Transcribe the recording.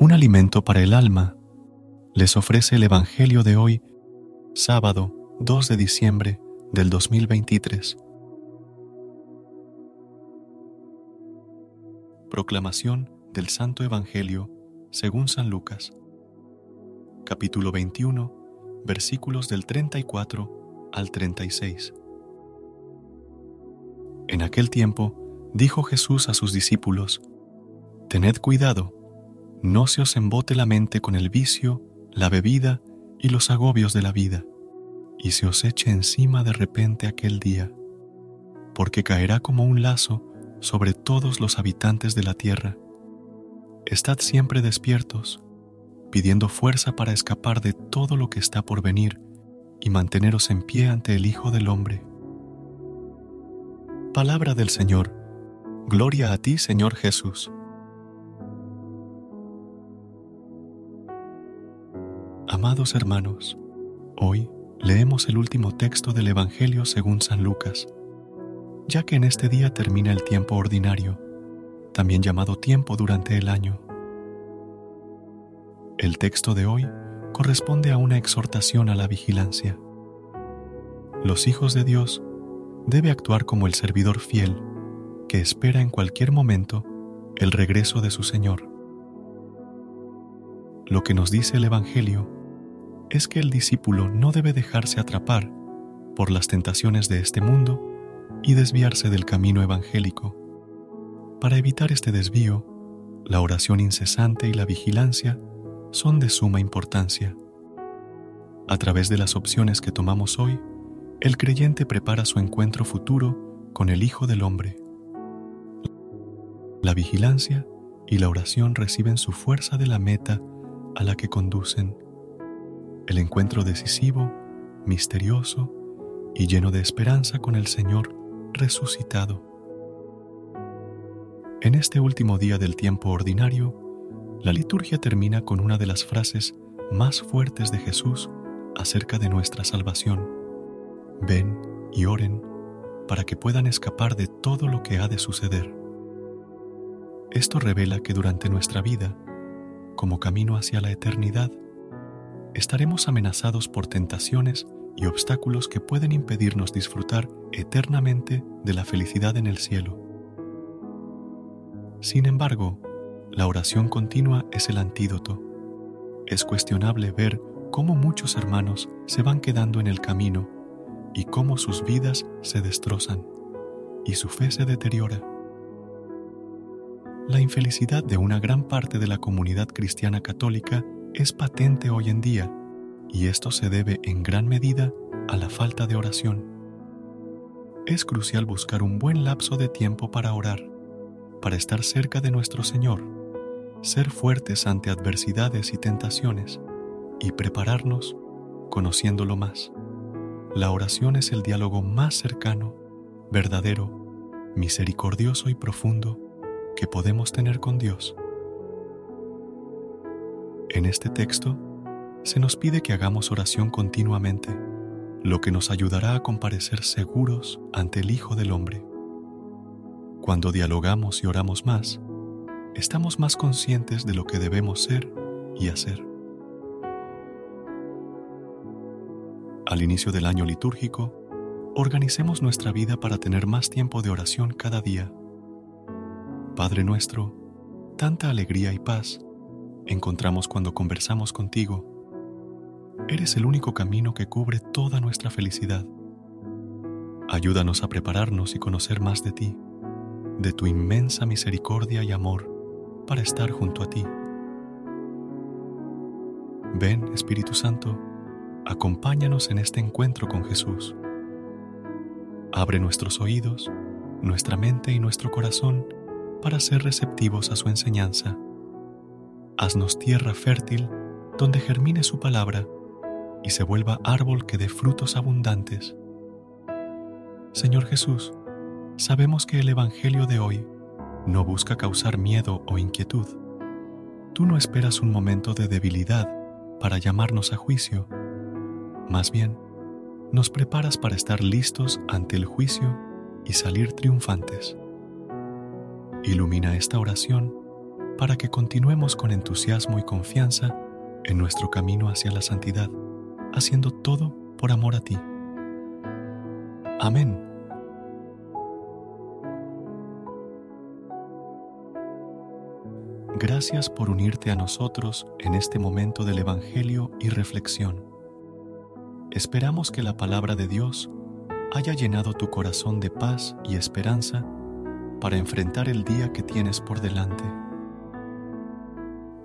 Un alimento para el alma, les ofrece el Evangelio de hoy, sábado 2 de diciembre del 2023. Proclamación del Santo Evangelio según San Lucas, capítulo 21, versículos del 34 al 36. En aquel tiempo dijo Jesús a sus discípulos, Tened cuidado no se os embote la mente con el vicio, la bebida y los agobios de la vida, y se os eche encima de repente aquel día, porque caerá como un lazo sobre todos los habitantes de la tierra. Estad siempre despiertos, pidiendo fuerza para escapar de todo lo que está por venir y manteneros en pie ante el Hijo del Hombre. Palabra del Señor. Gloria a ti, Señor Jesús. Amados hermanos, hoy leemos el último texto del Evangelio según San Lucas, ya que en este día termina el tiempo ordinario, también llamado tiempo durante el año. El texto de hoy corresponde a una exhortación a la vigilancia. Los hijos de Dios debe actuar como el servidor fiel que espera en cualquier momento el regreso de su Señor. Lo que nos dice el Evangelio es que el discípulo no debe dejarse atrapar por las tentaciones de este mundo y desviarse del camino evangélico. Para evitar este desvío, la oración incesante y la vigilancia son de suma importancia. A través de las opciones que tomamos hoy, el creyente prepara su encuentro futuro con el Hijo del Hombre. La vigilancia y la oración reciben su fuerza de la meta a la que conducen el encuentro decisivo, misterioso y lleno de esperanza con el Señor resucitado. En este último día del tiempo ordinario, la liturgia termina con una de las frases más fuertes de Jesús acerca de nuestra salvación. Ven y oren para que puedan escapar de todo lo que ha de suceder. Esto revela que durante nuestra vida, como camino hacia la eternidad, estaremos amenazados por tentaciones y obstáculos que pueden impedirnos disfrutar eternamente de la felicidad en el cielo. Sin embargo, la oración continua es el antídoto. Es cuestionable ver cómo muchos hermanos se van quedando en el camino y cómo sus vidas se destrozan y su fe se deteriora. La infelicidad de una gran parte de la comunidad cristiana católica es patente hoy en día y esto se debe en gran medida a la falta de oración. Es crucial buscar un buen lapso de tiempo para orar, para estar cerca de nuestro Señor, ser fuertes ante adversidades y tentaciones y prepararnos conociéndolo más. La oración es el diálogo más cercano, verdadero, misericordioso y profundo que podemos tener con Dios. En este texto se nos pide que hagamos oración continuamente, lo que nos ayudará a comparecer seguros ante el Hijo del Hombre. Cuando dialogamos y oramos más, estamos más conscientes de lo que debemos ser y hacer. Al inicio del año litúrgico, organicemos nuestra vida para tener más tiempo de oración cada día. Padre nuestro, tanta alegría y paz encontramos cuando conversamos contigo. Eres el único camino que cubre toda nuestra felicidad. Ayúdanos a prepararnos y conocer más de ti, de tu inmensa misericordia y amor para estar junto a ti. Ven, Espíritu Santo, acompáñanos en este encuentro con Jesús. Abre nuestros oídos nuestra mente y nuestro corazón para ser receptivos a su enseñanza. Haznos tierra fértil donde germine su palabra y se vuelva árbol que dé frutos abundantes. Señor Jesús, sabemos que el Evangelio de hoy no busca causar miedo o inquietud. Tú no esperas un momento de debilidad para llamarnos a juicio. Más bien, nos preparas para estar listos ante el juicio y salir triunfantes. Ilumina esta oración para que continuemos con entusiasmo y confianza en nuestro camino hacia la santidad, haciendo todo por amor a ti. Amén. Gracias por unirte a nosotros en este momento del Evangelio y reflexión. Esperamos que la palabra de Dios haya llenado tu corazón de paz y esperanza para enfrentar el día que tienes por delante.